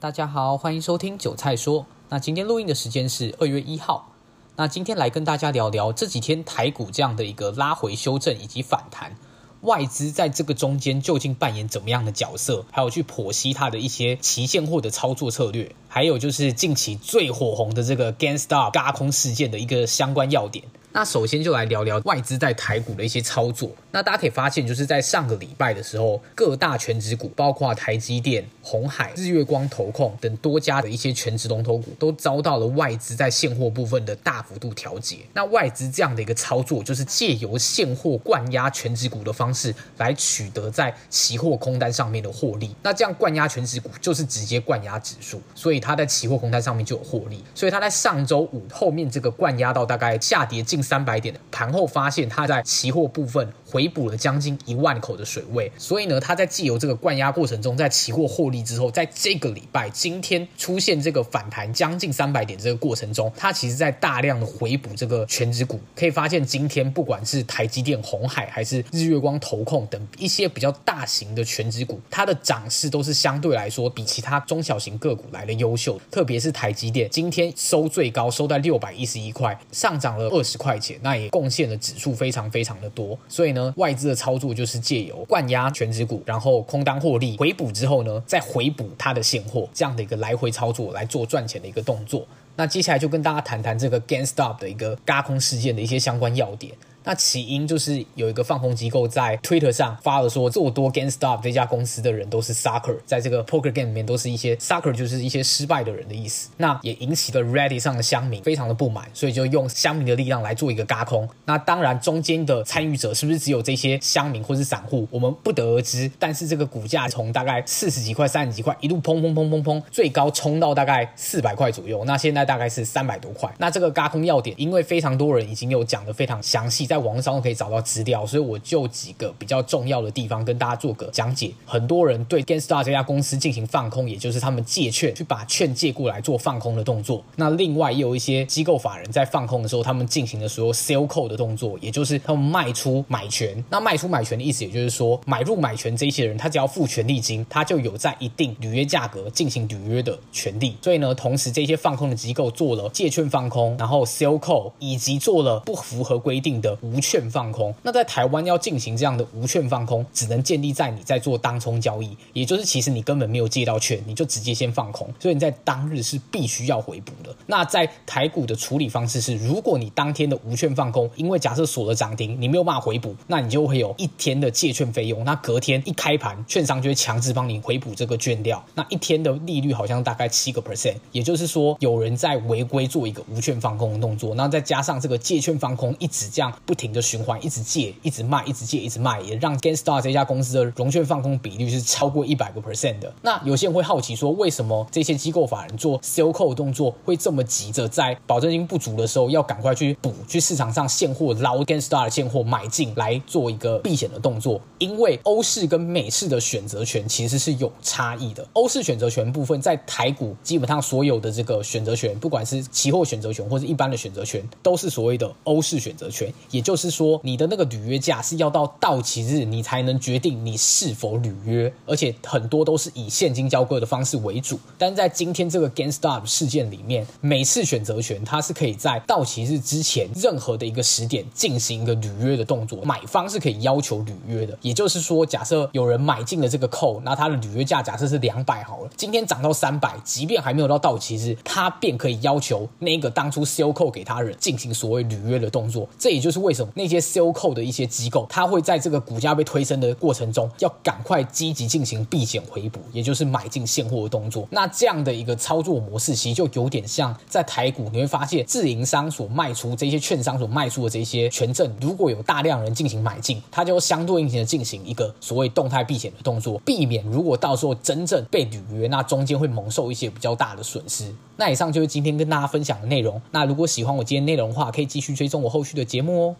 大家好，欢迎收听韭菜说。那今天录音的时间是二月一号。那今天来跟大家聊聊这几天台股这样的一个拉回修正以及反弹，外资在这个中间究竟扮演怎么样的角色？还有去剖析它的一些期现货的操作策略，还有就是近期最火红的这个 GameStop 轧空事件的一个相关要点。那首先就来聊聊外资在台股的一些操作。那大家可以发现，就是在上个礼拜的时候，各大全值股，包括台积电、红海、日月光投控等多家的一些全值龙头股，都遭到了外资在现货部分的大幅度调节。那外资这样的一个操作，就是借由现货灌压全值股的方式，来取得在期货空单上面的获利。那这样灌压全值股，就是直接灌压指数，所以它在期货空单上面就有获利。所以它在上周五后面这个灌压到大概下跌近。三百点的盘后发现，它在期货部分回补了将近一万口的水位，所以呢，它在既由这个灌压过程中，在期货获利之后，在这个礼拜今天出现这个反弹将近三百点这个过程中，它其实在大量的回补这个全值股。可以发现，今天不管是台积电、红海还是日月光投控等一些比较大型的全值股，它的涨势都是相对来说比其他中小型个股来的优秀。特别是台积电，今天收最高收在六百一十一块，上涨了二十块。块钱那也贡献的指数非常非常的多，所以呢，外资的操作就是借由灌压全指股，然后空单获利回补之后呢，再回补它的现货，这样的一个来回操作来做赚钱的一个动作。那接下来就跟大家谈谈这个 GameStop 的一个轧空事件的一些相关要点。那起因就是有一个放空机构在 Twitter 上发了说，做多 GameStop 这家公司的人都是 sucker，在这个 poker game 里面都是一些 sucker，就是一些失败的人的意思。那也引起了 Reddit 上的乡民非常的不满，所以就用乡民的力量来做一个轧空。那当然中间的参与者是不是只有这些乡民或是散户，我们不得而知。但是这个股价从大概四十几块、三十几块一路砰砰砰砰砰，最高冲到大概四百块左右。那现在大概是三百多块。那这个轧空要点，因为非常多人已经有讲的非常详细，在网上都可以找到资料，所以我就几个比较重要的地方跟大家做个讲解。很多人对 GameStar 这家公司进行放空，也就是他们借券去把券借过来做放空的动作。那另外也有一些机构法人在放空的时候，他们进行的所有 sell call 的动作，也就是他们卖出买权。那卖出买权的意思，也就是说买入买权这些人，他只要付权利金，他就有在一定履约价格进行履约的权利。所以呢，同时这些放空的机构做了借券放空，然后 sell call，以及做了不符合规定的无券。放空，那在台湾要进行这样的无券放空，只能建立在你在做当冲交易，也就是其实你根本没有借到券，你就直接先放空，所以你在当日是必须要回补的。那在台股的处理方式是，如果你当天的无券放空，因为假设锁了涨停，你没有办法回补，那你就会有一天的借券费用。那隔天一开盘，券商就会强制帮你回补这个券料。那一天的利率好像大概七个 percent，也就是说有人在违规做一个无券放空的动作，那再加上这个借券放空一直这样不停的循环。一直借，一直卖，一直借，一直卖，也让 GameStar 这家公司的融券放空比率是超过一百个 percent 的。那有些人会好奇说，为什么这些机构法人做 sell call 动作会这么急着在保证金不足的时候要赶快去补，去市场上现货捞 GameStar 的现货买进来做一个避险的动作？因为欧式跟美式的选择权其实是有差异的。欧式选择权部分在台股基本上所有的这个选择权，不管是期货选择权或是一般的选择权，都是所谓的欧式选择权，也就是说。你的那个履约价是要到到期日你才能决定你是否履约，而且很多都是以现金交割的方式为主。但在今天这个 GameStop 事件里面，每次选择权它是可以在到期日之前任何的一个时点进行一个履约的动作，买方是可以要求履约的。也就是说，假设有人买进了这个 call，那他的履约价假设是两百好了，今天涨到三百，即便还没有到到期日，他便可以要求那个当初 COCO 给他人进行所谓履约的动作。这也就是为什么那些 COCO 的一些机构，他会在这个股价被推升的过程中，要赶快积极进行避险回补，也就是买进现货的动作。那这样的一个操作模式，其实就有点像在台股，你会发现自营商所卖出这些券商所卖出的这些权证，如果有大量人进行买进，它就相对应的进行一个所谓动态避险的动作，避免如果到时候真正被履约，那中间会蒙受一些比较大的损失。那以上就今天跟大家分享的内容。那如果喜欢我今天内容的话，可以继续追踪我后续的节目哦。